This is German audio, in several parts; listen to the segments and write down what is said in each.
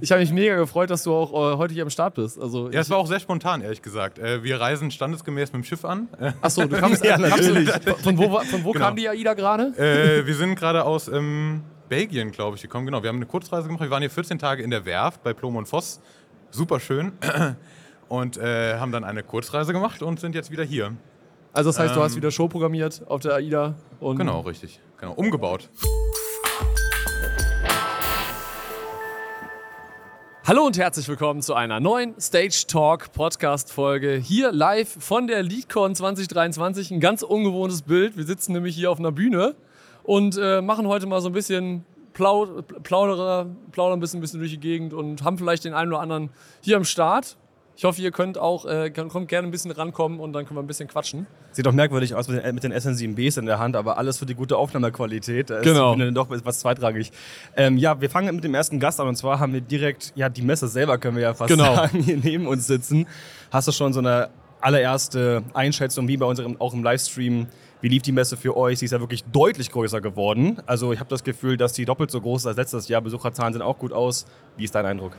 Ich habe mich mega gefreut, dass du auch äh, heute hier am Start bist. Also ja, es war auch sehr spontan, ehrlich gesagt. Äh, wir reisen standesgemäß mit dem Schiff an. Achso, du kamst, ja, natürlich. Von wo, von wo genau. kam die AIDA gerade? Äh, wir sind gerade aus ähm, Belgien, glaube ich, gekommen. Genau, wir haben eine Kurzreise gemacht. Wir waren hier 14 Tage in der Werft bei Plom und Voss. Super schön. Und äh, haben dann eine Kurzreise gemacht und sind jetzt wieder hier. Also das heißt, ähm, du hast ähm, wieder Show programmiert auf der AIDA? Und genau, richtig. Genau, umgebaut. Hallo und herzlich willkommen zu einer neuen Stage Talk Podcast Folge. Hier live von der LeadCon 2023. Ein ganz ungewohntes Bild. Wir sitzen nämlich hier auf einer Bühne und äh, machen heute mal so ein bisschen Plau Plauderer, plaudern ein bisschen, ein bisschen durch die Gegend und haben vielleicht den einen oder anderen hier am Start. Ich hoffe, ihr könnt auch, äh, kommt gerne ein bisschen rankommen und dann können wir ein bisschen quatschen. Sieht doch merkwürdig aus mit den, mit den SN7Bs in der Hand, aber alles für die gute Aufnahmequalität. Da genau. ist doch etwas zweitrangig. Ähm, ja, wir fangen mit dem ersten Gast an und zwar haben wir direkt, ja, die Messe selber können wir ja fast genau. sagen, hier neben uns sitzen. Hast du schon so eine allererste Einschätzung, wie bei unserem, auch im Livestream, wie lief die Messe für euch? Sie ist ja wirklich deutlich größer geworden. Also ich habe das Gefühl, dass die doppelt so groß ist als letztes Jahr. Besucherzahlen sehen auch gut aus. Wie ist dein Eindruck?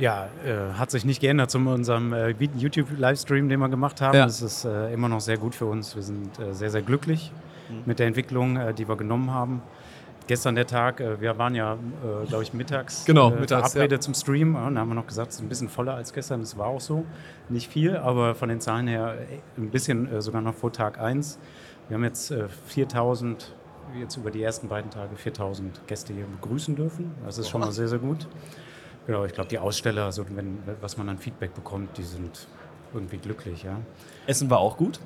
Ja, äh, hat sich nicht geändert zu unserem äh, YouTube-Livestream, den wir gemacht haben. Es ja. ist äh, immer noch sehr gut für uns. Wir sind äh, sehr, sehr glücklich mhm. mit der Entwicklung, äh, die wir genommen haben. Gestern der Tag, äh, wir waren ja, glaube ich, mittags, genau, mittags verabredet ja. zum Stream. Und da haben wir noch gesagt, es ist ein bisschen voller als gestern. Das war auch so. Nicht viel, aber von den Zahlen her ein bisschen sogar noch vor Tag 1. Wir haben jetzt 4000 jetzt über die ersten beiden Tage 4000 Gäste hier begrüßen dürfen. Das ist schon mal sehr, sehr gut. Genau, ich glaube, die Aussteller, also wenn, was man an Feedback bekommt, die sind irgendwie glücklich, ja. Essen war auch gut.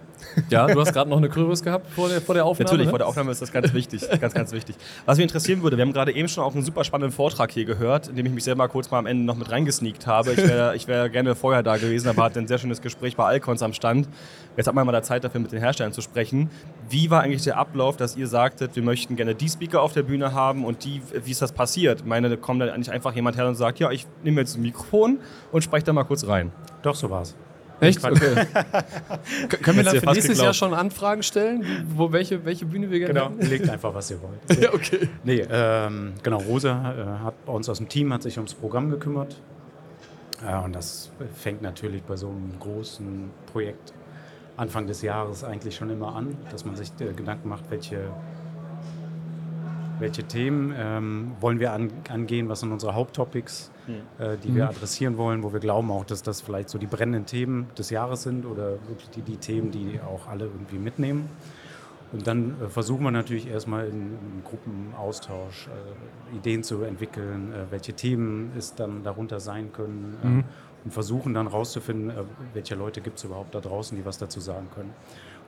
Ja, du hast gerade noch eine Kürbis gehabt vor der, vor der Aufnahme. Natürlich, ne? vor der Aufnahme ist das ganz wichtig. ganz, ganz wichtig. Was mich interessieren würde, wir haben gerade eben schon auch einen super spannenden Vortrag hier gehört, in dem ich mich selber kurz mal am Ende noch mit reingesneakt habe. Ich wäre ich wär gerne vorher da gewesen, aber hatte ein sehr schönes Gespräch bei Alcons am Stand. Jetzt hat man mal da Zeit dafür, mit den Herstellern zu sprechen. Wie war eigentlich der Ablauf, dass ihr sagtet, wir möchten gerne die Speaker auf der Bühne haben und die, wie ist das passiert? Ich meine, da kommt dann nicht einfach jemand her und sagt, ja, ich nehme jetzt ein Mikrofon und spreche da mal kurz rein. Doch, so war's. Echt? Okay. Können wir dann für nächstes Jahr schon Anfragen stellen, wo, welche, welche Bühne wir gerne Genau, hätten? legt einfach, was ihr wollt. ja, okay. Nee, ähm, genau, Rosa äh, hat bei uns aus dem Team hat sich ums Programm gekümmert. Ja, und das fängt natürlich bei so einem großen Projekt Anfang des Jahres eigentlich schon immer an, dass man sich äh, Gedanken macht, welche welche Themen ähm, wollen wir an, angehen, was sind unsere Haupttopics, mhm. äh, die wir mhm. adressieren wollen, wo wir glauben auch, dass das vielleicht so die brennenden Themen des Jahres sind oder wirklich die, die Themen, die auch alle irgendwie mitnehmen. Und dann äh, versuchen wir natürlich erstmal in, in Gruppenaustausch äh, Ideen zu entwickeln, äh, welche Themen es dann darunter sein können äh, mhm. und versuchen dann rauszufinden, äh, welche Leute gibt es überhaupt da draußen, die was dazu sagen können.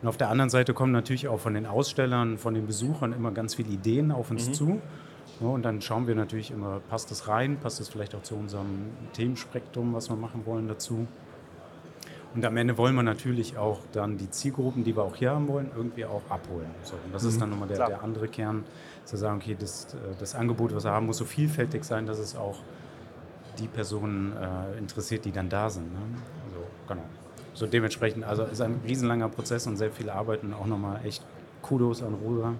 Und auf der anderen Seite kommen natürlich auch von den Ausstellern, von den Besuchern immer ganz viele Ideen auf uns mhm. zu. Ja, und dann schauen wir natürlich immer, passt das rein, passt das vielleicht auch zu unserem Themenspektrum, was wir machen wollen dazu. Und am Ende wollen wir natürlich auch dann die Zielgruppen, die wir auch hier haben wollen, irgendwie auch abholen. So, und das mhm. ist dann nochmal der, der, andere Kern, zu sagen, okay, das, äh, das Angebot, was wir haben, muss so vielfältig sein, dass es auch die Personen äh, interessiert, die dann da sind. Ne? Also, genau so dementsprechend, also ist ein riesenlanger Prozess und sehr viel Arbeit und auch nochmal echt Kudos an Rosa,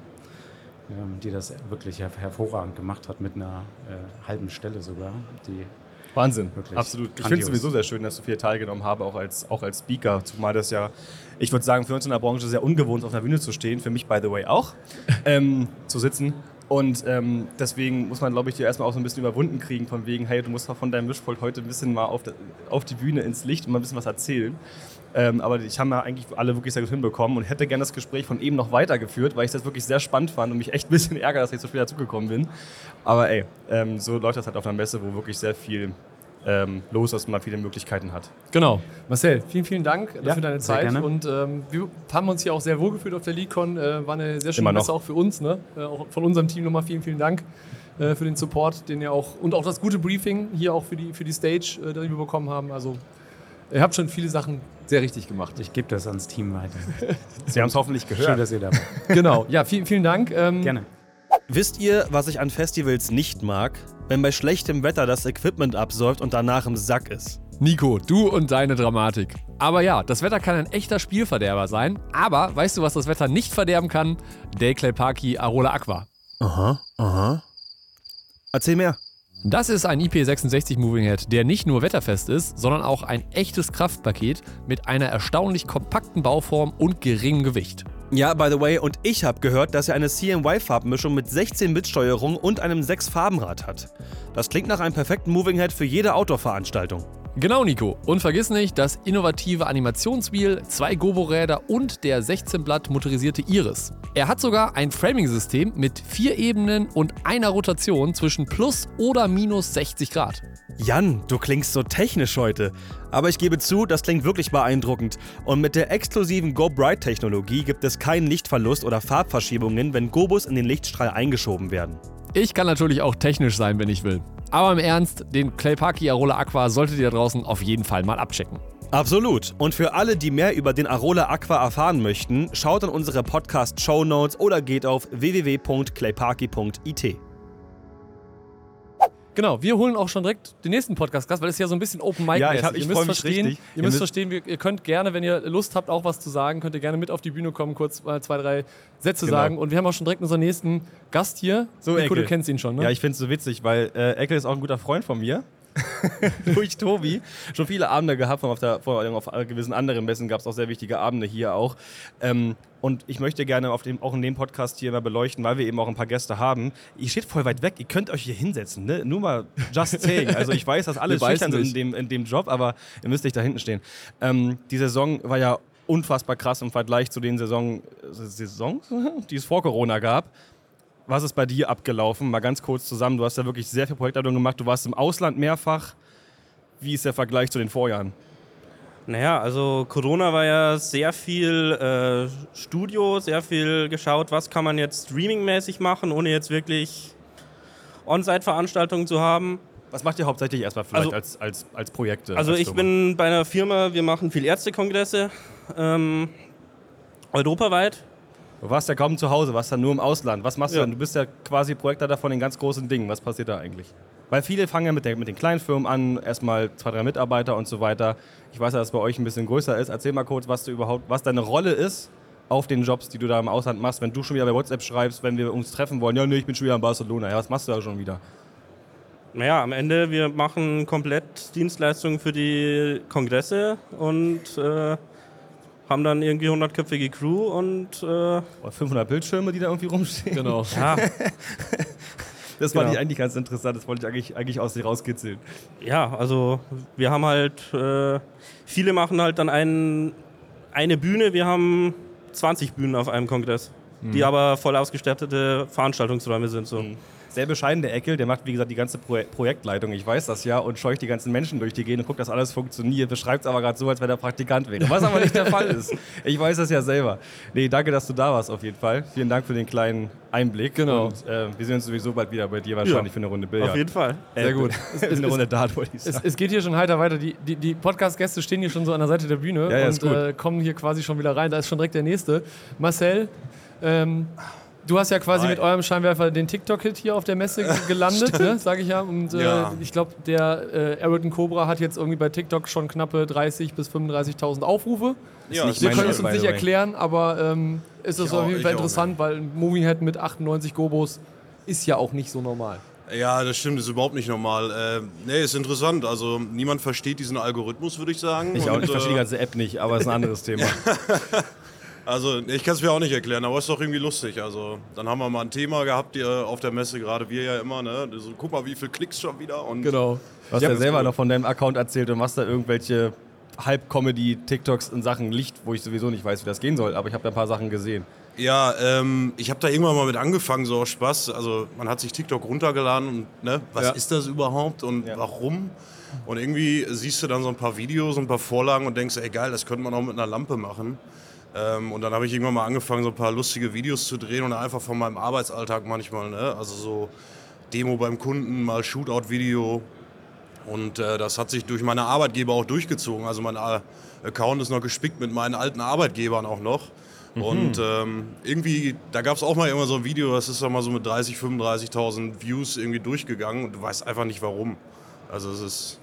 ähm, die das wirklich her hervorragend gemacht hat mit einer äh, halben Stelle sogar. Die Wahnsinn, absolut. Ich finde es sowieso sehr schön, dass du viel teilgenommen habe, auch als, auch als Speaker, zumal das ja, ich würde sagen, für uns in der Branche sehr ungewohnt ist, auf der Bühne zu stehen, für mich by the way auch, ähm, zu sitzen und ähm, deswegen muss man, glaube ich, dir erstmal auch so ein bisschen überwunden kriegen, von wegen, hey, du musst von deinem Mischpult heute ein bisschen mal auf, de, auf die Bühne ins Licht und mal ein bisschen was erzählen. Ähm, aber ich habe ja eigentlich alle wirklich sehr gut hinbekommen und hätte gerne das Gespräch von eben noch weitergeführt, weil ich das wirklich sehr spannend fand und mich echt ein bisschen ärgere, dass ich so spät dazugekommen bin. Aber ey, ähm, so läuft das halt auf einer Messe, wo wirklich sehr viel ähm, los, dass man viele Möglichkeiten hat. Genau. Marcel, vielen, vielen Dank ja, für deine Zeit. Gerne. Und ähm, wir haben uns hier auch sehr wohl gefühlt auf der LeadCon. Äh, war eine sehr schöne Messe auch für uns. Ne? Äh, auch von unserem Team nochmal vielen, vielen Dank äh, für den Support, den ihr auch und auch das gute Briefing hier auch für die, für die Stage, äh, das wir bekommen haben. Also ihr habt schon viele Sachen sehr richtig gemacht. Ich gebe das ans Team weiter. Sie haben es hoffentlich gehört. Schön, dass ihr da wart. genau. Ja, vielen, vielen Dank. Ähm, Gerne. Wisst ihr, was ich an Festivals nicht mag? Wenn bei schlechtem Wetter das Equipment absäuft und danach im Sack ist. Nico, du und deine Dramatik. Aber ja, das Wetter kann ein echter Spielverderber sein. Aber weißt du, was das Wetter nicht verderben kann? Dayclay Parky Arola Aqua. Aha, aha. Erzähl mehr. Das ist ein IP66 Moving Head, der nicht nur wetterfest ist, sondern auch ein echtes Kraftpaket mit einer erstaunlich kompakten Bauform und geringem Gewicht. Ja, by the way, und ich habe gehört, dass er eine CMY-Farbmischung mit 16-Bit-Steuerung und einem 6-Farbenrad hat. Das klingt nach einem perfekten Moving Head für jede Outdoor-Veranstaltung. Genau, Nico. Und vergiss nicht das innovative Animationswheel, zwei Gobo-Räder und der 16-Blatt motorisierte Iris. Er hat sogar ein Framing-System mit vier Ebenen und einer Rotation zwischen plus oder minus 60 Grad. Jan, du klingst so technisch heute. Aber ich gebe zu, das klingt wirklich beeindruckend. Und mit der exklusiven Go Bright Technologie gibt es keinen Lichtverlust oder Farbverschiebungen, wenn Gobos in den Lichtstrahl eingeschoben werden. Ich kann natürlich auch technisch sein, wenn ich will. Aber im Ernst, den Claypaki Arola Aqua solltet ihr da draußen auf jeden Fall mal abchecken. Absolut. Und für alle, die mehr über den Arola Aqua erfahren möchten, schaut in unsere Podcast-Show Notes oder geht auf www.clayparky.it. Genau, wir holen auch schon direkt den nächsten Podcast-Gast, weil es ja so ein bisschen Open Mic ja, ich, hab, ich ihr müsst verstehen, richtig. Ihr müsst verstehen, ihr könnt gerne, wenn ihr Lust habt, auch was zu sagen, könnt ihr gerne mit auf die Bühne kommen, kurz mal zwei, drei Sätze genau. sagen. Und wir haben auch schon direkt unseren nächsten Gast hier. So, Nico, du kennst ihn schon, ne? Ja, ich finde es so witzig, weil äh, Eckel ist auch ein guter Freund von mir. durch Tobi schon viele Abende gehabt, auf, der, vor allem auf gewissen anderen Messen gab es auch sehr wichtige Abende hier auch. Ähm, und ich möchte gerne auf dem, auch in dem Podcast hier mal beleuchten, weil wir eben auch ein paar Gäste haben. Ihr steht voll weit weg, ihr könnt euch hier hinsetzen, ne? Nur mal just saying. Also ich weiß, dass alle schüchtern sind in dem, in dem Job, aber ihr müsst nicht da hinten stehen. Ähm, die Saison war ja unfassbar krass im Vergleich zu den Saison, Saisons, die es vor Corona gab. Was ist bei dir abgelaufen? Mal ganz kurz zusammen. Du hast ja wirklich sehr viel Projektleitung gemacht. Du warst im Ausland mehrfach. Wie ist der Vergleich zu den Vorjahren? Naja, also Corona war ja sehr viel äh, Studio, sehr viel geschaut, was kann man jetzt streamingmäßig machen, ohne jetzt wirklich On-Site-Veranstaltungen zu haben. Was macht ihr hauptsächlich erstmal vielleicht also, als, als, als Projekte? Also als ich bin bei einer Firma, wir machen viel Ärztekongresse, ähm, europaweit. Du warst ja kaum zu Hause, warst ja nur im Ausland. Was machst ja. du denn? Du bist ja quasi Projektleiter von den ganz großen Dingen. Was passiert da eigentlich? Weil viele fangen ja mit, der, mit den kleinen Firmen an, erstmal zwei, drei Mitarbeiter und so weiter. Ich weiß ja, dass es bei euch ein bisschen größer ist. Erzähl mal kurz, was du überhaupt, was deine Rolle ist auf den Jobs, die du da im Ausland machst. Wenn du schon wieder bei WhatsApp schreibst, wenn wir uns treffen wollen, ja, nee, ich bin schon wieder in Barcelona. Ja, was machst du da schon wieder? Naja, am Ende, wir machen komplett Dienstleistungen für die Kongresse und äh, haben dann irgendwie 100-köpfige Crew und. Äh 500 Bildschirme, die da irgendwie rumstehen. Genau. Ja. das genau. fand ich eigentlich ganz interessant, das wollte ich eigentlich, eigentlich aus dir rauskitzeln. Ja, also wir haben halt. Äh, viele machen halt dann ein, eine Bühne, wir haben 20 Bühnen auf einem Kongress, mhm. die aber voll ausgestattete Veranstaltungsräume sind. So. Mhm sehr bescheiden, der Eckel. Der macht, wie gesagt, die ganze Pro Projektleitung. Ich weiß das ja und scheucht die ganzen Menschen durch die Gegend und guckt, dass alles funktioniert. Beschreibt es aber gerade so, als wenn er Praktikant wäre. Was aber nicht der Fall ist. Ich weiß das ja selber. Nee, danke, dass du da warst auf jeden Fall. Vielen Dank für den kleinen Einblick. Genau. Und, äh, wir sehen uns sowieso bald wieder bei dir wahrscheinlich ja, für eine Runde Billard. Auf jeden Fall. Sehr gut. es, es, eine Runde Dart, wollte ich sagen. Es, es, geht hier schon heiter weiter. Die, die, die Podcast-Gäste stehen hier schon so an der Seite der Bühne ja, ja, und äh, kommen hier quasi schon wieder rein. Da ist schon direkt der nächste. Marcel, ähm, Du hast ja quasi Nein. mit eurem Scheinwerfer den TikTok-Hit hier auf der Messe gelandet, ne, sage ich ja. Und äh, ja. ich glaube, der äh, Araton Cobra hat jetzt irgendwie bei TikTok schon knappe 30.000 bis 35.000 Aufrufe. Ja, Wir können es uns nicht erklären, aber ähm, ist es auf jeden Fall interessant, weil ein Moving Head mit 98 Gobos ist ja auch nicht so normal. Ja, das stimmt, ist überhaupt nicht normal. Äh, nee, ist interessant. Also niemand versteht diesen Algorithmus, würde ich sagen. Ich, auch, ich verstehe die ganze App nicht, aber ist ein anderes Thema. Also ich kann es mir auch nicht erklären, aber es ist doch irgendwie lustig. Also dann haben wir mal ein Thema gehabt auf der Messe, gerade wir ja immer. Ne? So, guck mal, wie viele Klicks schon wieder. Und genau. Du hast ja selber noch von deinem Account erzählt und machst da irgendwelche Halb-Comedy-TikToks in Sachen Licht, wo ich sowieso nicht weiß, wie das gehen soll. Aber ich habe da ein paar Sachen gesehen. Ja, ähm, ich habe da irgendwann mal mit angefangen, so aus Spaß. Also man hat sich TikTok runtergeladen und ne, was ja. ist das überhaupt und ja. warum? Und irgendwie siehst du dann so ein paar Videos, ein paar Vorlagen und denkst, ey geil, das könnte man auch mit einer Lampe machen. Ähm, und dann habe ich irgendwann mal angefangen, so ein paar lustige Videos zu drehen und einfach von meinem Arbeitsalltag manchmal, ne? also so Demo beim Kunden, mal Shootout-Video. Und äh, das hat sich durch meine Arbeitgeber auch durchgezogen. Also mein äh, Account ist noch gespickt mit meinen alten Arbeitgebern auch noch. Mhm. Und ähm, irgendwie, da gab es auch mal immer so ein Video, das ist dann mal so mit 30, 35.000 Views irgendwie durchgegangen und du weißt einfach nicht warum. Also es ist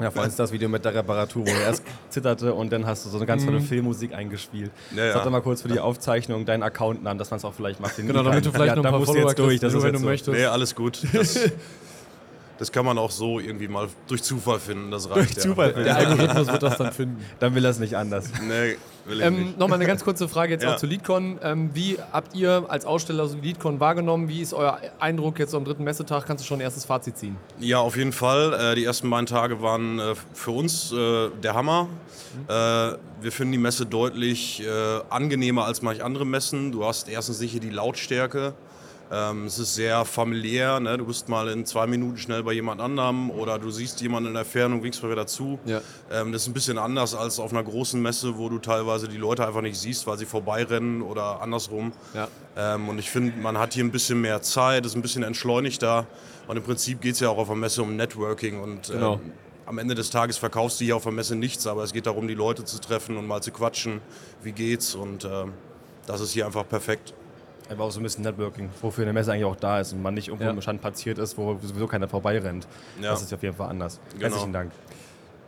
ja, vor allem ist das Video mit der Reparatur, wo er erst zitterte und dann hast du so eine ganz tolle mhm. Filmmusik eingespielt. Ja, ja. Sag doch mal kurz für die Aufzeichnung deinen Account an, dass man es auch vielleicht macht. Genau, damit du vielleicht ja, noch ein paar Follower jetzt durch, das wenn du so. möchtest. Nee, alles gut. Das, das kann man auch so irgendwie mal durch Zufall finden. Das reicht. Durch ja. Zufall. Der Algorithmus wird das dann finden. Dann will er es nicht anders. Nee, ähm, Nochmal eine ganz kurze Frage jetzt ja. auch zu LeadCon. Ähm, wie habt ihr als Aussteller so LeadCon wahrgenommen? Wie ist euer Eindruck jetzt am dritten Messetag? Kannst du schon ein erstes Fazit ziehen? Ja, auf jeden Fall. Äh, die ersten beiden Tage waren äh, für uns äh, der Hammer. Mhm. Äh, wir finden die Messe deutlich äh, angenehmer als manche andere Messen. Du hast erstens sicher die Lautstärke. Ähm, es ist sehr familiär. Ne? Du bist mal in zwei Minuten schnell bei jemand anderem oder du siehst jemanden in der Ferne und winkst mal wieder zu. Ja. Ähm, das ist ein bisschen anders als auf einer großen Messe, wo du teilweise die Leute einfach nicht siehst, weil sie vorbeirennen oder andersrum. Ja. Ähm, und ich finde, man hat hier ein bisschen mehr Zeit, ist ein bisschen entschleunigter. Und im Prinzip geht es ja auch auf einer Messe um Networking und genau. ähm, am Ende des Tages verkaufst du hier auf der Messe nichts, aber es geht darum, die Leute zu treffen und mal zu quatschen, wie geht's und äh, das ist hier einfach perfekt. Einfach auch so ein bisschen Networking, wofür eine Messe eigentlich auch da ist und man nicht irgendwo ja. im Stand platziert ist, wo sowieso keiner vorbeirennt. Ja. Das ist auf jeden Fall anders. Genau. Herzlichen Dank.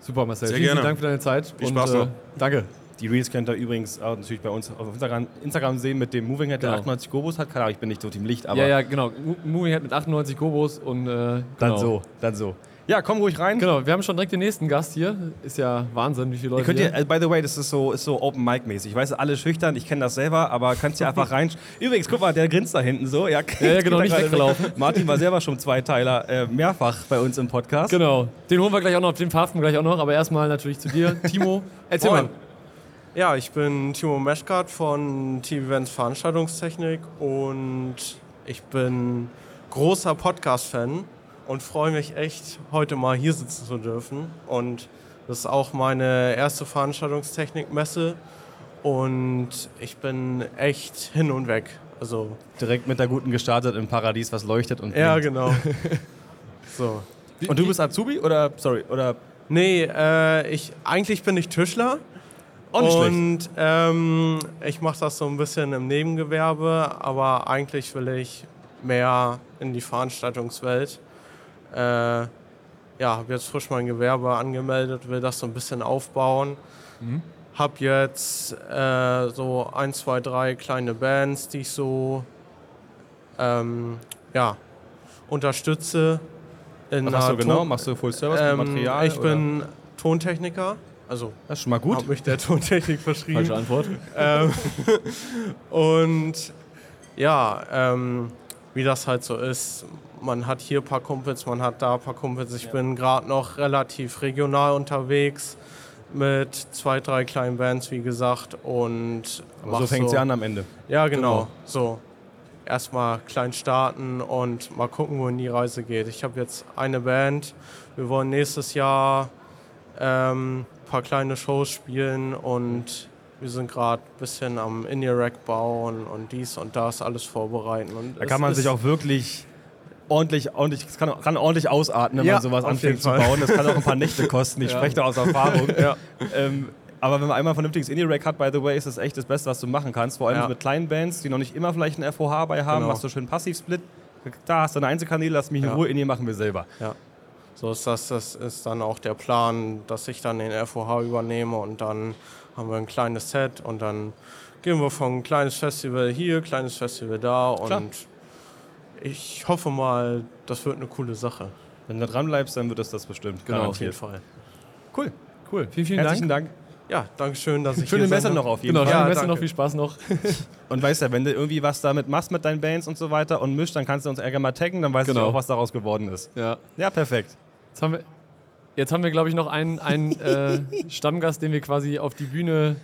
Super, Marcel. Sehr vielen, gerne. Dank für deine Zeit. Viel Spaß und, äh, danke. Die Reels könnt ihr übrigens auch natürlich bei uns auf Instagram, Instagram sehen mit dem Moving Head, der genau. 98 Gobos hat. Keine Ahnung, ich bin nicht so Team Licht, aber. Ja, ja, genau. Moving Head mit 98 Gobos und. Äh, genau. Dann so, dann so. Ja, komm ruhig rein. Genau, wir haben schon direkt den nächsten Gast hier. Ist ja Wahnsinn, wie viele Leute. Ihr könnt hier, by the way, das ist so, ist so Open Mic mäßig. Ich weiß, alle schüchtern, ich kenne das selber, aber kannst ja einfach rein. Übrigens, guck mal, der grinst da hinten so. Ja, ja, ja genau, nicht weggelaufen. Martin war selber schon Zweiteiler, äh, mehrfach bei uns im Podcast. Genau, den holen wir gleich auch noch, den verhaften wir gleich auch noch, aber erstmal natürlich zu dir. Timo, erzähl Moin. mal. Ja, ich bin Timo Meschgart von TV Events Veranstaltungstechnik und ich bin großer Podcast-Fan und freue mich echt, heute mal hier sitzen zu dürfen. Und das ist auch meine erste Veranstaltungstechnikmesse und ich bin echt hin und weg. Also direkt mit der guten gestartet im Paradies, was leuchtet und Ja, genau. so. Und du bist Azubi oder sorry oder? Nee, äh, ich eigentlich bin ich Tischler. und ähm, ich mache das so ein bisschen im Nebengewerbe, aber eigentlich will ich mehr in die Veranstaltungswelt. Äh, ja, habe jetzt frisch mein Gewerbe angemeldet, will das so ein bisschen aufbauen. Mhm. Habe jetzt äh, so ein, zwei, drei kleine Bands, die ich so ähm, ja, unterstütze. Was machst du genau? Machst du Full Service ähm, mit Material? Ich oder? bin Tontechniker. Also, das ist schon mal gut. Habe mich der Tontechnik verschrieben. Falsche Antwort. ähm, und ja, ähm, wie das halt so ist, man hat hier ein paar Kumpels, man hat da ein paar Kumpels. Ich ja. bin gerade noch relativ regional unterwegs mit zwei, drei kleinen Bands, wie gesagt. Und Aber so fängt es so, an am Ende. Ja, genau. genau. So. Erstmal klein starten und mal gucken, wohin die Reise geht. Ich habe jetzt eine Band. Wir wollen nächstes Jahr ähm, ein paar kleine Shows spielen und wir sind gerade ein bisschen am Indie-Rack bauen und dies und das alles vorbereiten. Und da kann man sich auch wirklich ordentlich, ordentlich, es kann, kann ordentlich ausatmen, wenn ja, man sowas anfängt zu bauen. Das kann auch ein paar Nächte kosten. Ich ja. spreche da aus Erfahrung. ja. ähm, aber wenn man einmal ein vernünftiges Indie-Rack hat, by the way, ist das echt das Beste, was du machen kannst. Vor allem mit kleinen Bands, die noch nicht immer vielleicht einen FOH bei haben, genau. machst du schön Passiv-Split. Da hast du eine Einzelkanäle, lass mich in Ruhe, Indie machen wir selber. So ist das, das ist dann auch der Plan, dass ich dann den FOH übernehme und dann haben wir ein kleines Set und dann gehen wir von ein kleines Festival hier, kleines Festival da und Klar ich hoffe mal, das wird eine coole Sache. Wenn du dran bleibst, dann wird es das bestimmt. Genau, auf jeden Fall. Cool. Cool. Vielen, vielen Herzlichen Dank. Dank. Ja, danke schön, dass ich Schöne Messe noch auf jeden genau, Fall. Schöne Messe noch, viel Spaß noch. und weißt du, wenn du irgendwie was damit machst mit deinen Bands und so weiter und mischt, dann kannst du uns ärger mal taggen, dann weißt genau. du auch, was daraus geworden ist. Ja, ja perfekt. Jetzt haben wir, jetzt haben wir glaube ich, noch einen, einen äh, Stammgast, den wir quasi auf die Bühne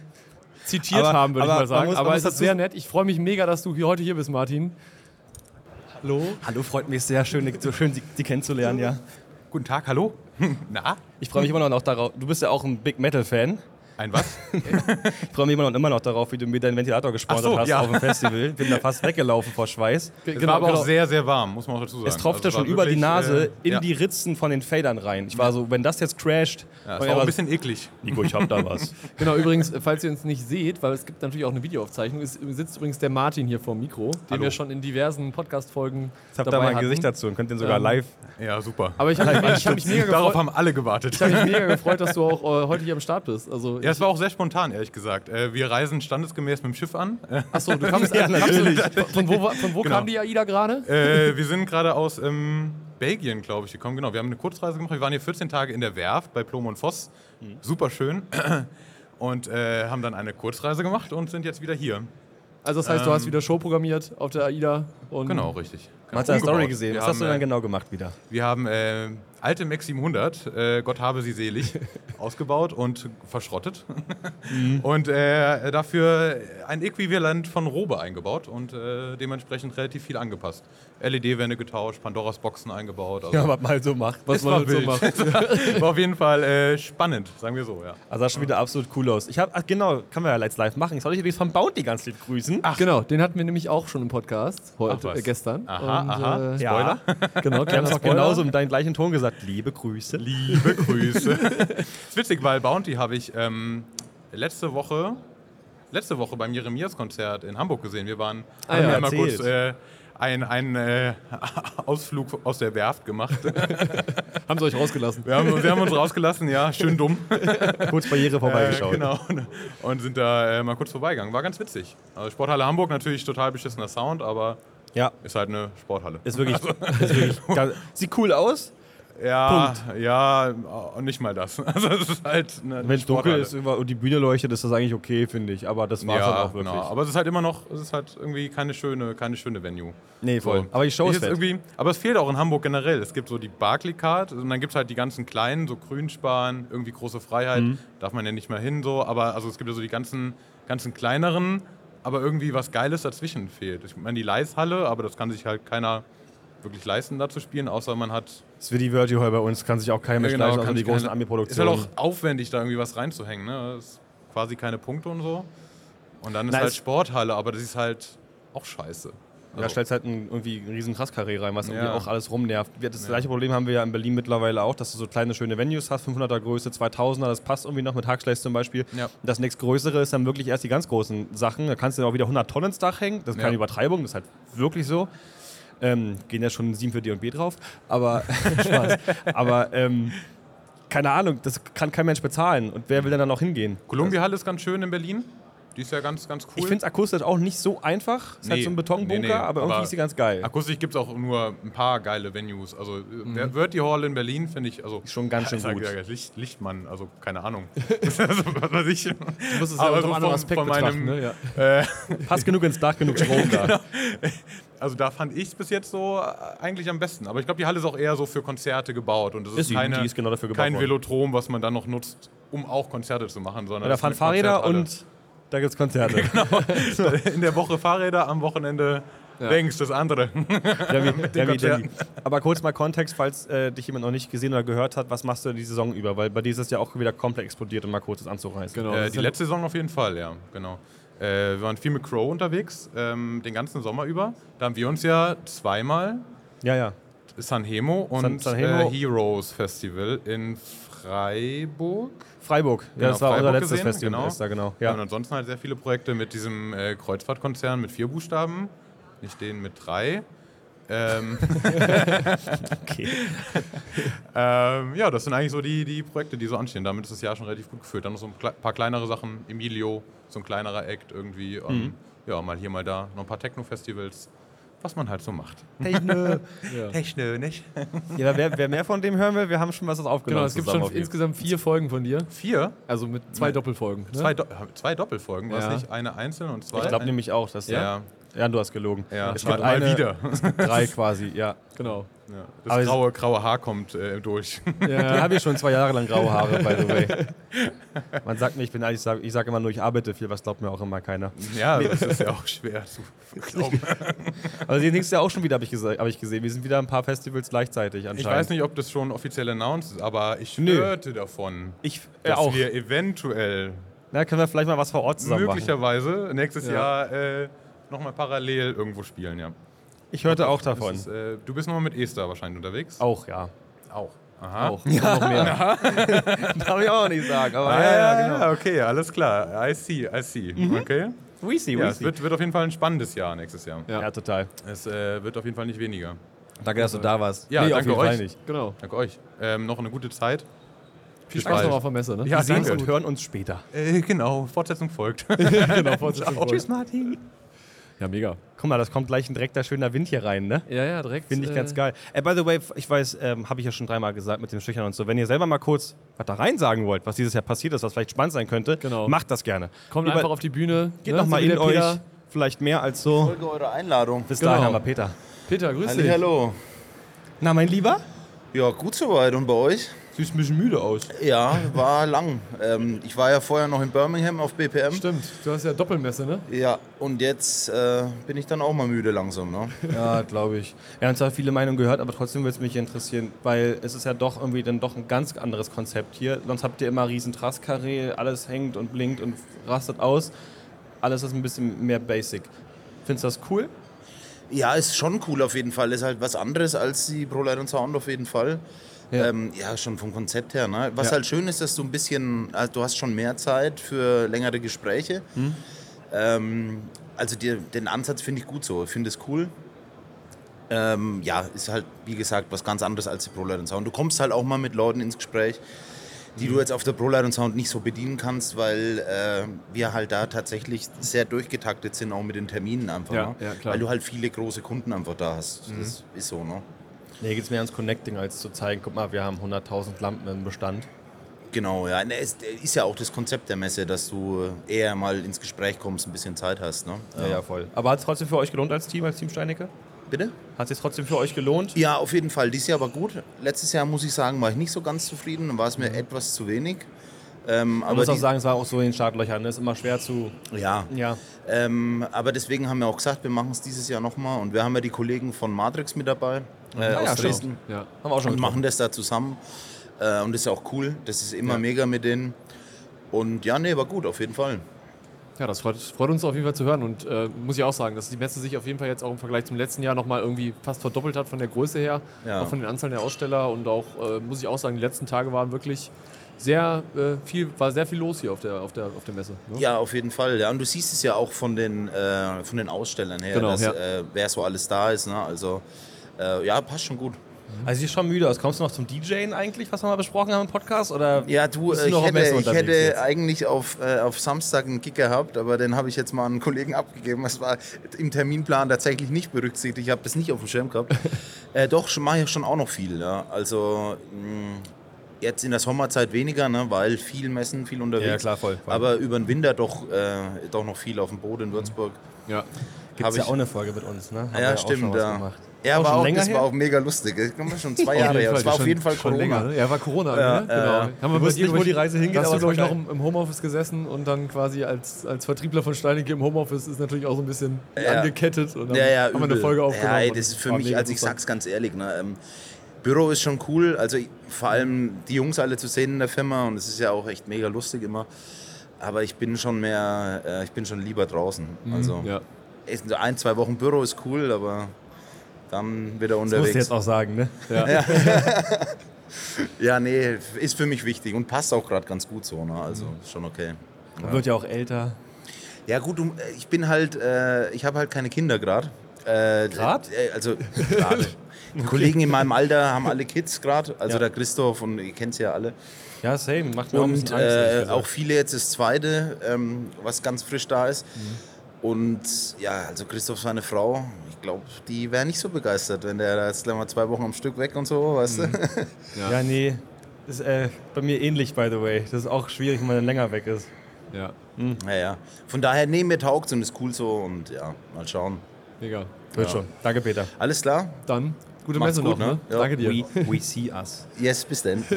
zitiert aber, haben, würde ich mal sagen. Muss, aber es ist sehr nett. Ich freue mich mega, dass du hier heute hier bist, Martin. Hallo. Hallo, freut mich sehr schön, so schön Sie, kennenzulernen, ja. Guten Tag, hallo. Na? Ich freue mich immer noch darauf. Du bist ja auch ein Big Metal Fan. Ein was? ich freue mich immer noch, immer noch darauf, wie du mir deinen Ventilator gesponsert so, hast ja. auf dem Festival. Bin da fast weggelaufen vor Schweiß. Es genau, war aber genau. auch sehr, sehr warm, muss man auch dazu sagen. Es tropfte also schon über die Nase äh, in ja. die Ritzen von den Fadern rein. Ich war so, wenn das jetzt crasht. Ja, das war auch ein bisschen eklig. Nico, ich hab da was. genau, übrigens, falls ihr uns nicht seht, weil es gibt natürlich auch eine Videoaufzeichnung, ist, sitzt übrigens der Martin hier vor dem Mikro, den Hallo. wir schon in diversen Podcast-Folgen. Ich hab da mal ein hatten. Gesicht dazu und könnt den sogar ähm, live. Ja, super. Aber ich habe hab mich mega gefreut. Darauf haben alle gewartet. Ich habe mich mega gefreut, dass du auch äh, heute hier am Start bist. Also, ja, es war auch sehr spontan ehrlich gesagt. Äh, wir reisen standesgemäß mit dem Schiff an. Achso, du kamst ja, natürlich. Von wo, von wo genau. kam die AIDA gerade? Äh, wir sind gerade aus ähm, Belgien, glaube ich, gekommen. Genau, wir haben eine Kurzreise gemacht. Wir waren hier 14 Tage in der Werft bei Plom und Voss. Mhm. Super schön. Und äh, haben dann eine Kurzreise gemacht und sind jetzt wieder hier. Also das heißt, du hast ähm, wieder Show programmiert auf der AIDA. Und genau, richtig. Genau. Hast du eine Story gesehen? Was hast du denn äh, genau gemacht wieder? Wir haben äh, alte Max 700, äh, Gott habe sie selig, ausgebaut und verschrottet. mhm. Und äh, dafür ein Äquivalent von Robe eingebaut und äh, dementsprechend relativ viel angepasst. LED-Wände getauscht, Pandoras Boxen eingebaut. Also ja, was man halt so macht. Was man halt so macht. war auf jeden Fall äh, spannend, sagen wir so, ja. Also sah schon wieder absolut cool aus. Ich habe, genau, kann man ja jetzt live machen. Ich soll dich übrigens von Bounty ganz lieb grüßen. Ach, genau, den hatten wir nämlich auch schon im Podcast heute, äh, gestern. Aha, und, aha. Äh, Spoiler. Ja. Genau, wir haben es auch genauso mit deinem gleichen Ton gesagt. Liebe Grüße. Liebe Grüße. ist witzig, weil Bounty habe ich ähm, letzte Woche letzte Woche beim Jeremias-Konzert in Hamburg gesehen. Wir waren ah, ja, mal kurz äh, einen, äh, Ausflug aus der Werft gemacht. haben sie euch rausgelassen? Wir haben, wir haben uns rausgelassen, ja, schön dumm. kurz Barriere vorbeigeschaut. Äh, genau, und sind da äh, mal kurz vorbeigegangen. War ganz witzig. Also Sporthalle Hamburg natürlich total beschissener Sound, aber ja. ist halt eine Sporthalle. Ist wirklich, also. ist wirklich sieht cool aus, ja, Punkt. ja, und nicht mal das. Also es ist halt Wenn es dunkel ist und die Bühne leuchtet, ist das eigentlich okay, finde ich. Aber das war es ja, halt auch wirklich. Genau. Aber es ist halt immer noch, es ist halt irgendwie keine schöne, keine schöne Venue. Nee, voll. So. Aber die Show ist irgendwie, Aber es fehlt auch in Hamburg generell. Es gibt so die Barclaycard und dann gibt es halt die ganzen kleinen, so Grünspan, irgendwie große Freiheit. Mhm. Darf man ja nicht mehr hin so. Aber also es gibt ja so die ganzen, ganzen kleineren, aber irgendwie was Geiles dazwischen fehlt. Ich meine, die Leishalle, aber das kann sich halt keiner wirklich leisten, da zu spielen, außer man hat. Das ist wie die Verti Hall bei uns, kann sich auch keiner ja, genau, außer die großen Ami-Produktionen. Ist halt auch aufwendig, da irgendwie was reinzuhängen. Ne? Das ist quasi keine Punkte und so. Und dann ist Na, halt Sporthalle, aber das ist halt auch scheiße. Also. Ja, stellst halt ein, irgendwie einen riesen Krasskarree rein, was ja. irgendwie auch alles rumnervt. Das ja. gleiche Problem haben wir ja in Berlin mittlerweile auch, dass du so kleine, schöne Venues hast, 500er Größe, 2000er, das passt irgendwie noch mit Hackschleiß zum Beispiel. Ja. Das nächstgrößere ist dann wirklich erst die ganz großen Sachen. Da kannst du dann auch wieder 100 Tonnen ins Dach hängen. Das ist keine Übertreibung, das ist halt wirklich so. Ähm, gehen ja schon sieben für D und B drauf, aber Spaß. aber ähm, keine Ahnung, das kann kein Mensch bezahlen. Und wer will denn da noch hingehen? Columbia Halle ist ganz schön in Berlin. Die ist ja ganz, ganz cool. Ich finde es akustisch auch nicht so einfach. Es ist nee, halt so ein Betonbunker, nee, nee. aber irgendwie aber ist sie ganz geil. Akustisch gibt es auch nur ein paar geile Venues. Also mhm. Verti Hall in Berlin finde ich also schon ganz schön gut. Ja, Licht, Lichtmann, also keine Ahnung. also, was weiß ich. Du musst es ja unter einem anderen Aspekt betrachten. Meinem, ne? ja. äh, Passt genug ins Dach, genug Strom da. genau. Also da fand ich es bis jetzt so äh, eigentlich am besten. Aber ich glaube, die Halle ist auch eher so für Konzerte gebaut. Und es ist, ist keine, ist genau kein Velotrom, was man dann noch nutzt, um auch Konzerte zu machen. Sondern da fahren Fahrräder und da gibt es Konzerte. genau. In der Woche Fahrräder, am Wochenende ja. denkst das andere. Demi, Demi, Demi. Aber kurz mal Kontext, falls äh, dich jemand noch nicht gesehen oder gehört hat, was machst du die Saison über? Weil bei dir ist es ja auch wieder komplett explodiert, um mal kurz das anzureißen. Genau. Äh, die letzte Saison auf jeden Fall, ja, genau. Äh, wir waren viel mit Crow unterwegs, ähm, den ganzen Sommer über. Da haben wir uns ja zweimal ja, ja. Sanhemo und San, Sanhemo. Äh, Heroes Festival in Freiburg. Freiburg, ja, genau, das war Freiburg unser letztes gesehen, Festival. Genau. Da, genau. Ja. Und ansonsten halt sehr viele Projekte mit diesem äh, Kreuzfahrtkonzern mit vier Buchstaben, nicht den mit drei. Ähm okay. ähm, ja, das sind eigentlich so die, die Projekte, die so anstehen. Damit ist das Jahr schon relativ gut gefüllt. Dann noch so ein paar kleinere Sachen. Emilio, so ein kleinerer Act irgendwie. Ähm, mhm. Ja, mal hier, mal da. Noch ein paar Techno-Festivals was man halt so macht. Techno. ja. Techno, nicht? ja, wer, wer, mehr von dem hören will, wir haben schon was aufgenommen. Genau, es gibt schon insgesamt vier Folgen von dir. Vier? Also mit zwei mit Doppelfolgen. Ne? Zwei, Do zwei Doppelfolgen, ja. war es nicht eine einzelne und zwei? Ich glaube nämlich auch, dass ja. Ja. Du hast gelogen. Ja, es gibt mal wieder. drei quasi, ja. Genau. Ja, das graue, graue Haar kommt äh, durch. Ja. Ich habe ich schon zwei Jahre lang graue Haare, by the way. Man sagt mir, ich bin ich sage immer nur, ich arbeite viel, was glaubt mir auch immer keiner. Ja, das ist ja auch schwer zu glauben. Aber also nächstes Jahr auch schon wieder, habe ich, hab ich gesehen. Wir sind wieder ein paar Festivals gleichzeitig anscheinend. Ich weiß nicht, ob das schon offiziell announced ist, aber ich hörte davon, ich, dass auch. wir eventuell na, können wir vielleicht mal was vor Ort zusammen Möglicherweise machen. nächstes ja. Jahr äh, nochmal parallel irgendwo spielen, ja. Ich hörte auch davon. Ist, äh, du bist nochmal mit Esther wahrscheinlich unterwegs? Auch, ja. Auch. Aha. Auch. Ja. Noch mehr. Darf ich auch nicht sagen. Aber ah, ja, ja, genau. Okay, alles klar. I see, I see. Mhm. Okay. We see, we ja, see. Es wird, wird auf jeden Fall ein spannendes Jahr nächstes Jahr. Ja, ja total. Es äh, wird auf jeden Fall nicht weniger. Danke, dass du da warst. Ja, nee, danke euch. Genau. Danke euch. Ähm, noch eine gute Zeit. Viel Spaß noch auf der Messe, ne? Ja, Wir sehen und hören uns später. Äh, genau, Fortsetzung folgt. genau, Fortsetzung folgt. Tschüss, Martin. Ja, mega. Guck mal, das kommt gleich ein direkter schöner Wind hier rein, ne? Ja, ja, direkt. Finde ich ganz geil. Äh, by the way, ich weiß, ähm, habe ich ja schon dreimal gesagt mit dem Schüchtern und so. Wenn ihr selber mal kurz was da rein sagen wollt, was dieses Jahr passiert ist, was vielleicht spannend sein könnte, Genau. macht das gerne. Kommt Über- einfach auf die Bühne. Geht ne? noch mal So wie in euch. Peter. Vielleicht mehr als so. Folge eurer Einladung. Bis Genau. dahin haben wir Peter. Peter, grüß dich. Hallo. Na, mein Lieber? Ja, gut soweit. Und bei euch? Siehst ein bisschen müde aus. Ja, war lang. Ähm, ich war ja vorher noch in Birmingham auf BPM. Stimmt, du hast ja Doppelmesse, ne? Ja, und jetzt äh, bin ich dann auch mal müde langsam. Ne? Ja, glaube ich. Wir haben zwar viele Meinungen gehört, aber trotzdem würde es mich interessieren, weil es ist ja doch irgendwie dann doch ein ganz anderes Konzept hier. Sonst habt ihr immer riesen Trasskarree, alles hängt und blinkt und rastet aus. Alles ist ein bisschen mehr basic. Findest du das cool? Ja, ist schon cool auf jeden Fall. Ist halt was anderes als die ProLight und Sound auf jeden Fall. Ja. Ähm, ja schon vom Konzept her. Ne? Was Ja. halt schön ist, dass du ein bisschen, also du hast schon mehr Zeit für längere Gespräche. Hm. Ähm, also dir, den Ansatz finde ich gut so. Finde es cool. Ähm, ja, ist halt, wie gesagt, was ganz anderes als die ProLight und Sound. Du kommst halt auch mal mit Leuten ins Gespräch, die Mhm. du jetzt auf der ProLight und Sound nicht so bedienen kannst, weil äh, wir halt da tatsächlich sehr durchgetaktet sind, auch mit den Terminen einfach. Ja, ne? ja. Weil du halt viele große Kunden einfach da hast. Mhm. Das ist so, ne? Nee, geht es mehr ans Connecting, als zu zeigen, guck mal, wir haben 100.000 Lampen im Bestand. Genau, ja. Ne, Es ist ja auch das Konzept der Messe, dass du eher mal ins Gespräch kommst, ein bisschen Zeit hast. Ne? Ja, ja, voll. Aber hat es trotzdem für euch gelohnt als Team, als Team Steinecke? Bitte? Hat es sich trotzdem für euch gelohnt? Ja, auf jeden Fall. Dieses Jahr war gut. Letztes Jahr, muss ich sagen, war ich nicht so ganz zufrieden. Dann war es mir etwas zu wenig. Ähm, Man aber muss auch sagen, es war auch so in den Startlöchern. Es ist immer schwer zu. ja, Ja. Ähm, aber deswegen haben wir auch gesagt, wir machen es dieses Jahr nochmal. Und wir haben ja die Kollegen von Matrix mit dabei äh, ja, aus. Dresden. Ja. Haben wir auch schon Und machen das da zusammen. Äh, und das ist auch cool. Das ist immer Ja. mega mit denen. Und ja, nee, war gut, auf jeden Fall. Ja, das freut, freut uns auf jeden Fall zu hören. Und äh, muss ich auch sagen, dass die Messe sich auf jeden Fall jetzt auch im Vergleich zum letzten Jahr nochmal irgendwie fast verdoppelt hat von der Größe her, Ja. auch von den Anzahlen der Aussteller. Und auch, äh, muss ich auch sagen, die letzten Tage waren wirklich sehr äh, viel, war sehr viel los hier auf der, auf der, auf der Messe. Ne? Ja, auf jeden Fall. Ja. Und du siehst es ja auch von den, äh, von den Ausstellern her, Genau, dass, ja. äh, wer so alles da ist. Ne? Also, äh, ja, passt schon gut. Also, siehst schon müde aus. Kommst du noch zum DJen eigentlich, was wir mal besprochen haben im Podcast? Oder Ja, du, bist äh, ich hätte, ich hätte jetzt? eigentlich auf, äh, auf Samstag einen Gig gehabt, aber den habe ich jetzt mal an einen Kollegen abgegeben. Das war im Terminplan tatsächlich nicht berücksichtigt. Ich habe das nicht auf dem Schirm gehabt. äh, doch, mache ich schon auch noch viel. Ja. Also mh, jetzt in der Sommerzeit weniger, ne, weil viel Messen, viel unterwegs. Ja, klar, voll, voll. Aber über den Winter doch, äh, doch noch viel auf dem Boot in Würzburg. Ja. Gibt es ja ich- auch eine Folge mit uns, ne? Haben Ja, schon stimmt. Ja, gemacht. Ja Auch war schon auch, länger das her? war auch mega lustig. Das kommt schon zwei Jahre her. Das war auf jeden Fall schon Corona. Länger? Ja, war Corona. Ja, ne? genau. ja. Haben wir wussten nicht, wo die Reise hingeht, aber du, glaube es ich, war noch im, im Homeoffice gesessen und dann quasi als, als Vertriebler von Steinecke im Homeoffice ist natürlich auch so ein bisschen Ja. angekettet. Und dann Ja, ja, haben wir eine übel. Folge aufgenommen. Ja, das ist für war mich, also ich sag's ganz ehrlich, ne, ähm, Büro ist schon cool, also ich- vor allem die Jungs alle zu sehen in der Firma und es ist ja auch echt mega lustig immer. Aber ich bin schon mehr, äh, ich bin schon lieber draußen. Also Mhm, Ja. echt so ein, zwei Wochen Büro ist cool, aber dann wieder Das musst du unterwegs. jetzt auch sagen, ne? Ja, nee, ist für mich wichtig und passt auch gerade ganz gut so, ne? Also Mhm. schon okay. Man wird ja auch älter. Ja gut, äh, ich bin halt, äh, ich habe halt keine Kinder gerade. Äh, Grad? Äh, also gerade. Die Kollegen in meinem Alter haben alle Kids gerade. Also Ja. der Christoph und ihr kennt sie ja alle. Ja, same. Macht mir auch ein Und Angst. äh, auch viele jetzt das zweite, ähm, was ganz frisch da ist. Mhm. Und ja, also Christoph seine Frau, glaube, die wäre nicht so begeistert, wenn der da jetzt gleich mal zwei Wochen am Stück weg und so, weißt Mhm. du? Ja, nee. Das ist äh, bei mir ähnlich, by the way. Das ist auch schwierig, wenn man dann länger weg ist. Ja, Naja, von daher, nee, mir taugt und ist cool so und ja, mal schauen. mega. Wird Ja. schon. Danke, Peter. Alles klar? Dann gute Macht's Messe gut, noch. Ne? ne? Ja. Danke dir. We, we see us. Yes, bis denn.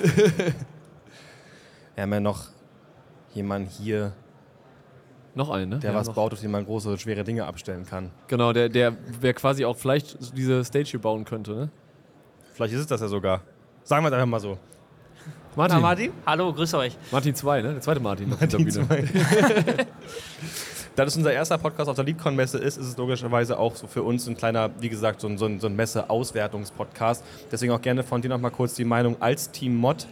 Wir haben ja noch jemanden hier, Noch einen, ne? der Ja, was noch. baut, auf dem man große, schwere Dinge abstellen kann. Genau, der, der wer quasi auch vielleicht diese Stage hier bauen könnte, ne? Vielleicht ist es das ja sogar. Sagen wir es einfach mal so. Martin. Martin? Hallo, grüß euch. Martin 2, ne? Der zweite Martin Martin Bühne. zwei. Da das unser erster Podcast auf der LeadCon-Messe ist, ist es logischerweise auch so für uns ein kleiner, wie gesagt, so ein, so ein, so ein Messe-Auswertungs-Podcast. Deswegen auch gerne von dir noch mal kurz die Meinung als Team Mod.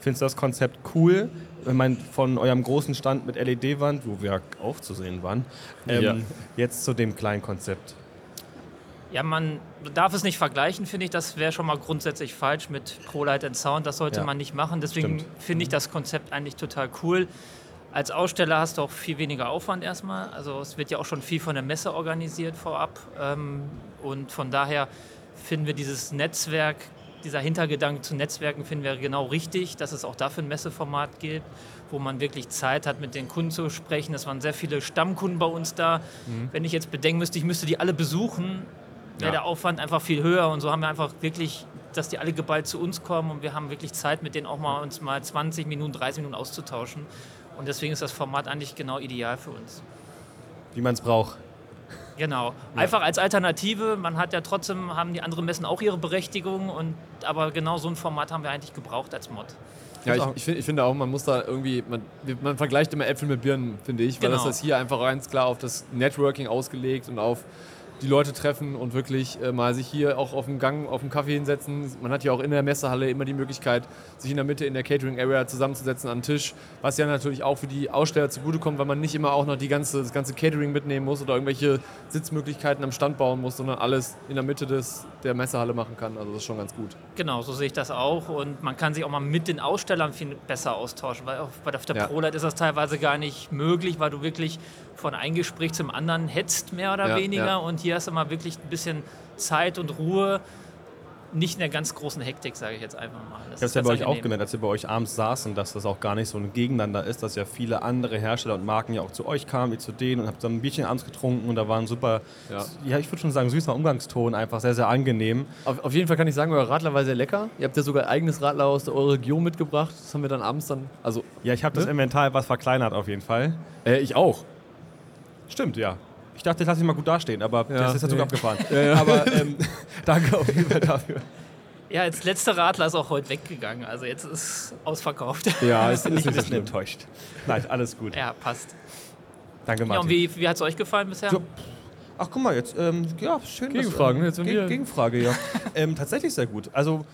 Findest du das Konzept cool? Ich meine, von eurem großen Stand mit LED-Wand, wo wir auch zu sehen waren, ähm, Ja. jetzt zu dem kleinen Konzept. Ja, man darf es nicht vergleichen, finde ich. Das wäre schon mal grundsätzlich falsch mit ProLight and Sound. Das sollte Ja. man nicht machen. Deswegen finde ich das Konzept eigentlich total cool. Als Aussteller hast du auch viel weniger Aufwand erstmal. Also es wird ja auch schon viel von der Messe organisiert vorab. Ähm, und von daher finden wir dieses Netzwerk, dieser Hintergedanke zu Netzwerken finden wir genau richtig, dass es auch dafür ein Messeformat gibt, wo man wirklich Zeit hat, mit den Kunden zu sprechen. Es waren sehr viele Stammkunden bei uns da. Mhm. Wenn ich jetzt bedenken müsste, ich müsste die alle besuchen, wäre ja. der Aufwand einfach viel höher. Und so haben wir einfach wirklich, dass die alle geballt zu uns kommen und wir haben wirklich Zeit, mit denen auch mal uns mal 20 Minuten, 30 Minuten auszutauschen. Und deswegen ist das Format eigentlich genau ideal für uns. Wie man es braucht. Genau. Ja. Einfach als Alternative. Man hat ja trotzdem, haben die anderen Messen auch ihre Berechtigung. Und, aber genau so ein Format haben wir eigentlich gebraucht als Mod. Ja, ich, ich, find, ich finde auch, man muss da irgendwie, man, man vergleicht immer Äpfel mit Birnen, finde ich, weil genau. das ist hier einfach ganz klar auf das Networking ausgelegt und auf die Leute treffen und wirklich äh, mal sich hier auch auf dem Gang, auf dem Kaffee hinsetzen. Man hat ja auch in der Messehalle immer die Möglichkeit, sich in der Mitte in der Catering Area zusammenzusetzen an den Tisch, was ja natürlich auch für die Aussteller zugutekommt, weil man nicht immer auch noch die ganze, das ganze Catering mitnehmen muss oder irgendwelche Sitzmöglichkeiten am Stand bauen muss, sondern alles in der Mitte des, der Messehalle machen kann. Also das ist schon ganz gut. Genau, so sehe ich das auch und man kann sich auch mal mit den Ausstellern viel besser austauschen, weil auf, auf der ja. ProLight ist das teilweise gar nicht möglich, weil du wirklich von einem Gespräch zum anderen hetzt, mehr oder ja, weniger. Ja. Und hier hast du mal wirklich ein bisschen Zeit und Ruhe. Nicht in der ganz großen Hektik, sage ich jetzt einfach mal. Das ich habe es ja bei euch auch gemerkt, als wir bei euch abends saßen, dass das auch gar nicht so ein Gegeneinander ist, dass ja viele andere Hersteller und Marken ja auch zu euch kamen, wie zu denen und habt dann ein Bierchen abends getrunken und da war ein super, ja, ja ich würde schon sagen, süßer Umgangston, einfach sehr, sehr angenehm. Auf, auf, jeden Fall kann ich sagen, euer Radler war sehr lecker. Ihr habt ja sogar eigenes Radler aus der eurer Region mitgebracht. Das haben wir dann abends dann, also... Ja, ich habe ne? das Inventar etwas verkleinert auf jeden Fall. Äh, ich auch. Stimmt, ja. Ich dachte, das lasse ich mal gut dastehen, aber ja, das ist jetzt nee. sogar abgefahren. Ja, ja. Aber ähm, danke auf jeden Fall dafür. Ja, als letzter Radler ist auch heute weggegangen. Also jetzt ist ausverkauft. Ja, ist nicht ein bisschen enttäuscht. Nein, alles gut. Ja, passt. Danke, Martin. Ja, und wie, wie hat es euch gefallen bisher? So, ach, guck mal, jetzt, ähm, ja, schön. Gegenfragen, dass, ähm, jetzt Gegenfrage, ja. ähm, tatsächlich sehr gut. Also,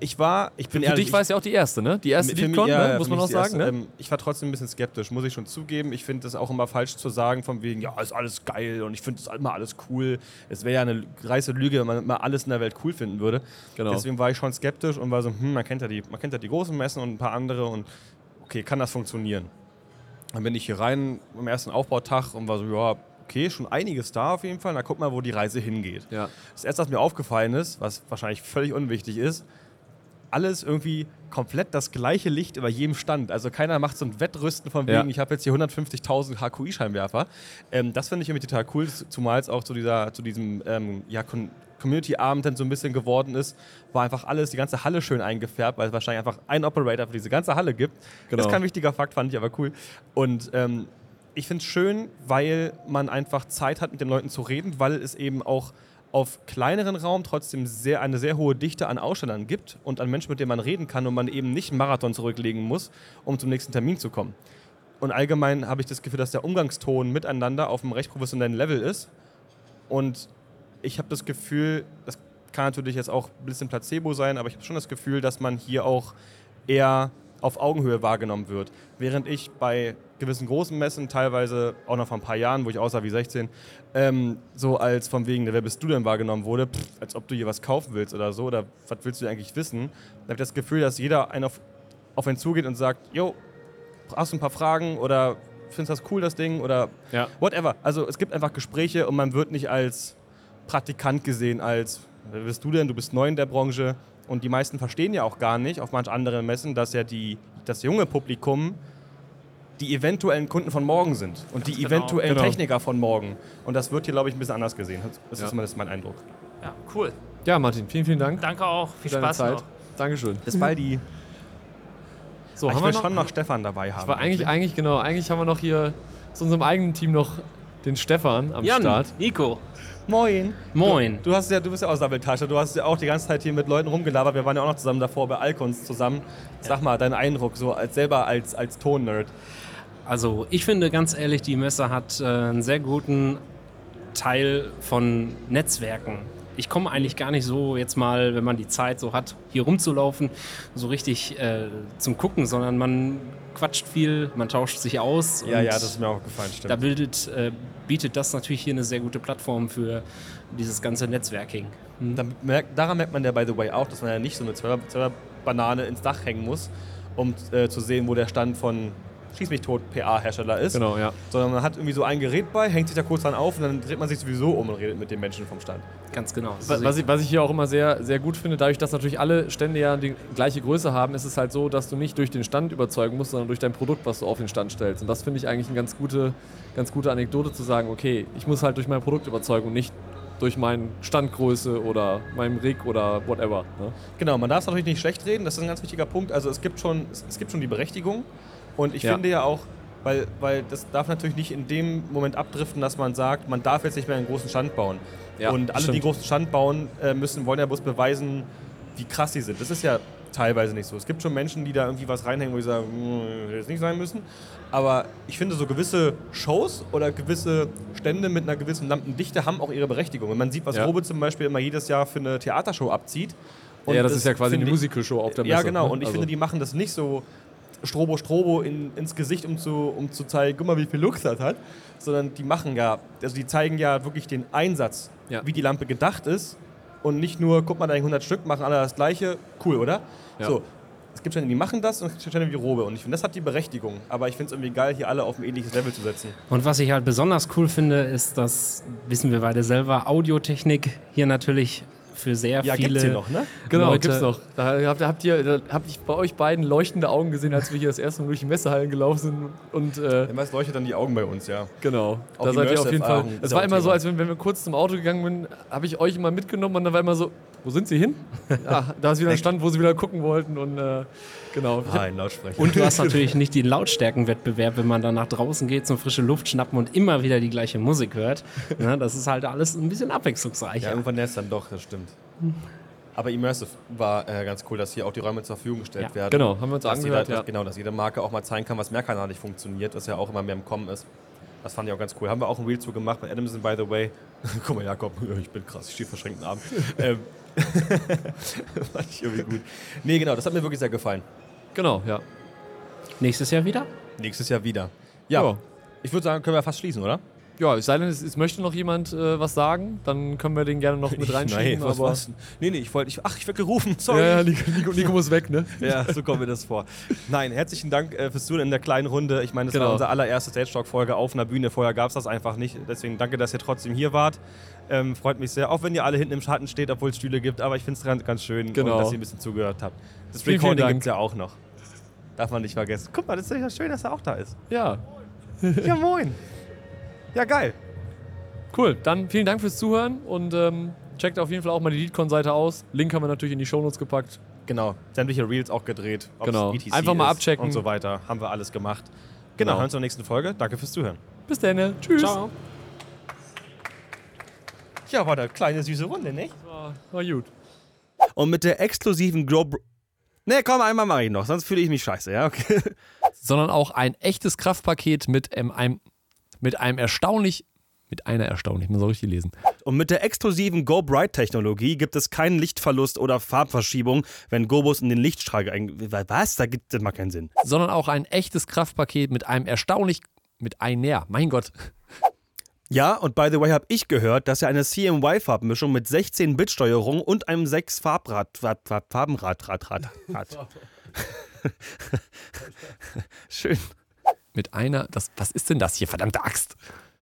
ich war, ich bin Für ehrlich, dich war es ja auch die erste, ne? Die erste DeepCon, ja, ne? muss man auch sagen. Erste, ne? ähm, ich war trotzdem ein bisschen skeptisch, muss ich schon zugeben. Ich finde es auch immer falsch zu sagen, von wegen, ja, ist alles geil und ich finde es immer alles cool. Es wäre ja eine reiße Lüge, wenn man mal alles in der Welt cool finden würde. Genau. Deswegen war ich schon skeptisch und war so, hm, man kennt ja die, man kennt ja die großen Messen und ein paar andere und okay, kann das funktionieren? Dann bin ich hier rein am ersten Aufbautag und war so, ja, okay, schon einiges da auf jeden Fall. Na, guck mal, wo die Reise hingeht. Ja. Das erste, was mir aufgefallen ist, was wahrscheinlich völlig unwichtig ist, alles irgendwie komplett das gleiche Licht über jedem Stand. Also keiner macht so ein Wettrüsten von wegen, ja. ich habe jetzt hier 150.000 HQI-Scheinwerfer. Ähm, das finde ich irgendwie total cool, zumal es auch zu, dieser, zu diesem ähm, ja, Community-Abend dann so ein bisschen geworden ist, war einfach alles, die ganze Halle schön eingefärbt, weil es wahrscheinlich einfach einen Operator für diese ganze Halle gibt. Genau. Das ist kein wichtiger Fakt, fand ich aber cool. Und ähm, ich finde es schön, weil man einfach Zeit hat, mit den Leuten zu reden, weil es eben auch auf kleineren Raum trotzdem sehr, eine sehr hohe Dichte an Ausstellern gibt und an Menschen, mit denen man reden kann und man eben nicht einen Marathon zurücklegen muss, um zum nächsten Termin zu kommen. Und allgemein habe ich das Gefühl, dass der Umgangston miteinander auf einem recht professionellen Level ist. Und ich habe das Gefühl, das kann natürlich jetzt auch ein bisschen Placebo sein, aber ich habe schon das Gefühl, dass man hier auch eher auf Augenhöhe wahrgenommen wird. Während ich bei gewissen großen Messen, teilweise auch noch vor ein paar Jahren, wo ich aussah wie 16, ähm, so als von wegen, wer bist du denn wahrgenommen wurde, pff, als ob du hier was kaufen willst oder so, oder was willst du eigentlich wissen. Da habe ich das Gefühl, dass jeder einen auf, auf einen zugeht und sagt, jo, hast du ein paar Fragen oder findest du das cool, das Ding oder ja. whatever. Also es gibt einfach Gespräche und man wird nicht als Praktikant gesehen, als, wer bist du denn, du bist neu in der Branche. Und die meisten verstehen ja auch gar nicht, auf manch anderen Messen, dass ja die, das junge Publikum die eventuellen Kunden von morgen sind und die genau. eventuellen genau. Techniker von morgen. Und das wird hier, glaube ich, ein bisschen anders gesehen. Das ja. ist zumindest mein Eindruck. Ja, cool. Ja, Martin, vielen, vielen Dank. Danke auch. Viel Spaß Zeit. noch. Dankeschön. Bis bald. Die. So, haben ich will wir schon noch Stefan dabei haben. War eigentlich, eigentlich, genau, eigentlich haben wir noch hier zu unserem eigenen Team noch den Stefan am Jan, Start. Nico. Moin. Moin. Du, du, hast ja, du bist ja aus Sammeltasche. Du hast ja auch die ganze Zeit hier mit Leuten rumgelabert. Wir waren ja auch noch zusammen davor bei Alkons zusammen. Sag mal, dein Eindruck so als selber als, als Ton-Nerd. Also ich finde ganz ehrlich, die Messe hat äh, einen sehr guten Teil von Netzwerken. Ich komme eigentlich gar nicht so jetzt mal, wenn man die Zeit so hat, hier rumzulaufen, so richtig äh, zum Gucken, sondern man quatscht viel, man tauscht sich aus. Ja, ja, das ist mir auch gefallen, stimmt. Da bildet, äh, bietet das natürlich hier eine sehr gute Plattform für dieses ganze Netzwerking. Hm. Merkt, daran merkt man ja, by the way, auch, dass man ja nicht so eine Banane ins Dach hängen muss, um äh, zu sehen, wo der Stand von schieß mich tot PA-Hersteller ist. Genau, ja. Sondern man hat irgendwie so ein Gerät bei, hängt sich da kurz dran auf und dann dreht man sich sowieso um und redet mit den Menschen vom Stand. Ganz genau. Was, was, ich, was ich hier auch immer sehr, sehr gut finde, dadurch, dass natürlich alle Stände ja die gleiche Größe haben, ist es halt so, dass du nicht durch den Stand überzeugen musst, sondern durch dein Produkt, was du auf den Stand stellst. Und das finde ich eigentlich eine ganz gute, ganz gute Anekdote zu sagen, okay, ich muss halt durch mein Produkt überzeugen und nicht durch meine Standgröße oder meinem Rig oder whatever. Ne? Genau, man darf es natürlich nicht schlecht reden, das ist ein ganz wichtiger Punkt. Also es gibt schon, es gibt schon die Berechtigung und ich ja. finde ja auch, weil, weil das darf natürlich nicht in dem Moment abdriften, dass man sagt, man darf jetzt nicht mehr einen großen Stand bauen. Ja, und alle, stimmt. die großen Stand bauen äh, müssen, wollen ja bloß beweisen, wie krass sie sind. Das ist ja teilweise nicht so. Es gibt schon Menschen, die da irgendwie was reinhängen, wo ich sage, hm, hätte jetzt nicht sein müssen. Aber ich finde, so gewisse Shows oder gewisse Stände mit einer gewissen Lampendichte haben auch ihre Berechtigung. Wenn man sieht, was ja. Robe zum Beispiel immer jedes Jahr für eine Theatershow abzieht. ja, das, das ist ja quasi eine Musical-Show auf der Messe. Ja, genau. Ne? Und ich also. finde, die machen das nicht so Strobo Strobo in, ins Gesicht, um zu, um zu zeigen, guck mal, wie viel Lux das hat. Sondern die machen ja, also die zeigen ja wirklich den Einsatz, ja. wie die Lampe gedacht ist. Und nicht nur, guck mal, da 100 Stück, machen alle das Gleiche. Cool, oder? Ja. So, es gibt Stände, die machen das und es gibt Stände wie Robe. Und ich finde, das hat die Berechtigung. Aber ich finde es irgendwie geil, hier alle auf ein ähnliches Level zu setzen. Und was ich halt besonders cool finde, ist, dass, wissen wir beide selber, Audiotechnik hier natürlich für sehr ja, viele. Gibt's hier noch, ne? Genau, Leute. gibt's noch. Da habt, habt ihr, da hab ich bei euch beiden leuchtende Augen gesehen, als wir hier das erste Mal durch die Messehallen gelaufen sind. Und, äh, ja, meist leuchtet dann die Augen bei uns, ja. Genau. Auch da seid ihr auf jeden Fall. Es war immer so, als wenn, wenn wir kurz zum Auto gegangen sind, habe ich euch immer mitgenommen und dann war immer so, wo sind sie hin? ja, da ist wieder ein Stand, wo sie wieder gucken wollten und äh, Genau. Ah, ein Lautsprecher. Und du hast natürlich nicht den Lautstärkenwettbewerb, wenn man dann nach draußen geht, zum frische Luft schnappen und immer wieder die gleiche Musik hört. Ja, das ist halt alles ein bisschen abwechslungsreicher. Ja, irgendwann es dann doch, das stimmt. Aber Immersive war äh, ganz cool, dass hier auch die Räume zur Verfügung gestellt ja. werden. Genau, haben wir uns dass angehört. Jeder, ja. Genau, dass jede Marke auch mal zeigen kann, was mehrkanalig funktioniert, was ja auch immer mehr im Kommen ist. Das fand ich auch ganz cool. Haben wir auch ein Reel zu gemacht bei Adamson, by the way. Guck mal, Jakob, ich bin krass, ich stehe verschränkten Arm. ähm, fand ich irgendwie gut. Nee, genau, das hat mir wirklich sehr gefallen. Genau, ja. Nächstes Jahr wieder? Nächstes Jahr wieder. Ja. ja. Ich würde sagen, können wir fast schließen, oder? Ja, es sei denn, es, es möchte noch jemand äh, was sagen, dann können wir den gerne noch mit reinschieben. Nein, was, aber was? Nee, nee, ich wollte, ich, ach, ich werde gerufen, sorry. Ja, ja Nico, Nico, muss weg, ne? ja, so kommen wir das vor. Nein, herzlichen Dank äh, fürs Zuhören in der kleinen Runde. Ich meine, das genau. war unsere allererste Stage Talk-Folge auf einer Bühne. Vorher gab es das einfach nicht. Deswegen danke, dass ihr trotzdem hier wart. Ähm, freut mich sehr, auch wenn ihr alle hinten im Schatten steht, obwohl es Stühle gibt. Aber ich finde es ganz schön, genau. dass ihr ein bisschen zugehört habt. Das Recording gibt es ja auch noch. Darf man nicht vergessen. Guck mal, das ist ja schön, dass er auch da ist. Ja. ja, moin. Ja, geil. Cool, dann vielen Dank fürs Zuhören und ähm, checkt auf jeden Fall auch mal die Leadcon-Seite aus. Link haben wir natürlich in die Shownotes gepackt. Genau, sämtliche Reels auch gedreht. Genau, ETC einfach mal abchecken. Und so weiter. Haben wir alles gemacht. Genau, genau. hören uns zur nächsten Folge. Danke fürs Zuhören. Bis dann. Tschüss. Ciao. Ja, war eine kleine süße Runde, nicht? War, war gut. Und mit der exklusiven Grow Nee, komm, einmal mache ich noch, sonst fühle ich mich scheiße, ja, okay. Sondern auch ein echtes Kraftpaket mit ähm, einem, mit einem erstaunlich, mit einer erstaunlich, man soll richtig lesen. Und mit der exklusiven Go Bright Technologie gibt es keinen Lichtverlust oder Farbverschiebung, wenn Gobus in den Lichtstrahl ein. Was? Da gibt es mal keinen Sinn. Sondern auch ein echtes Kraftpaket mit einem erstaunlich, mit einer, mein Gott, ja, und by the way habe ich gehört, dass er eine CMY-Farbmischung mit 16-Bit-Steuerung und einem 6-Farbrad, Farbenrad, Rad, Rad hat. Schön. Mit einer, das, was ist denn das hier, verdammte Axt?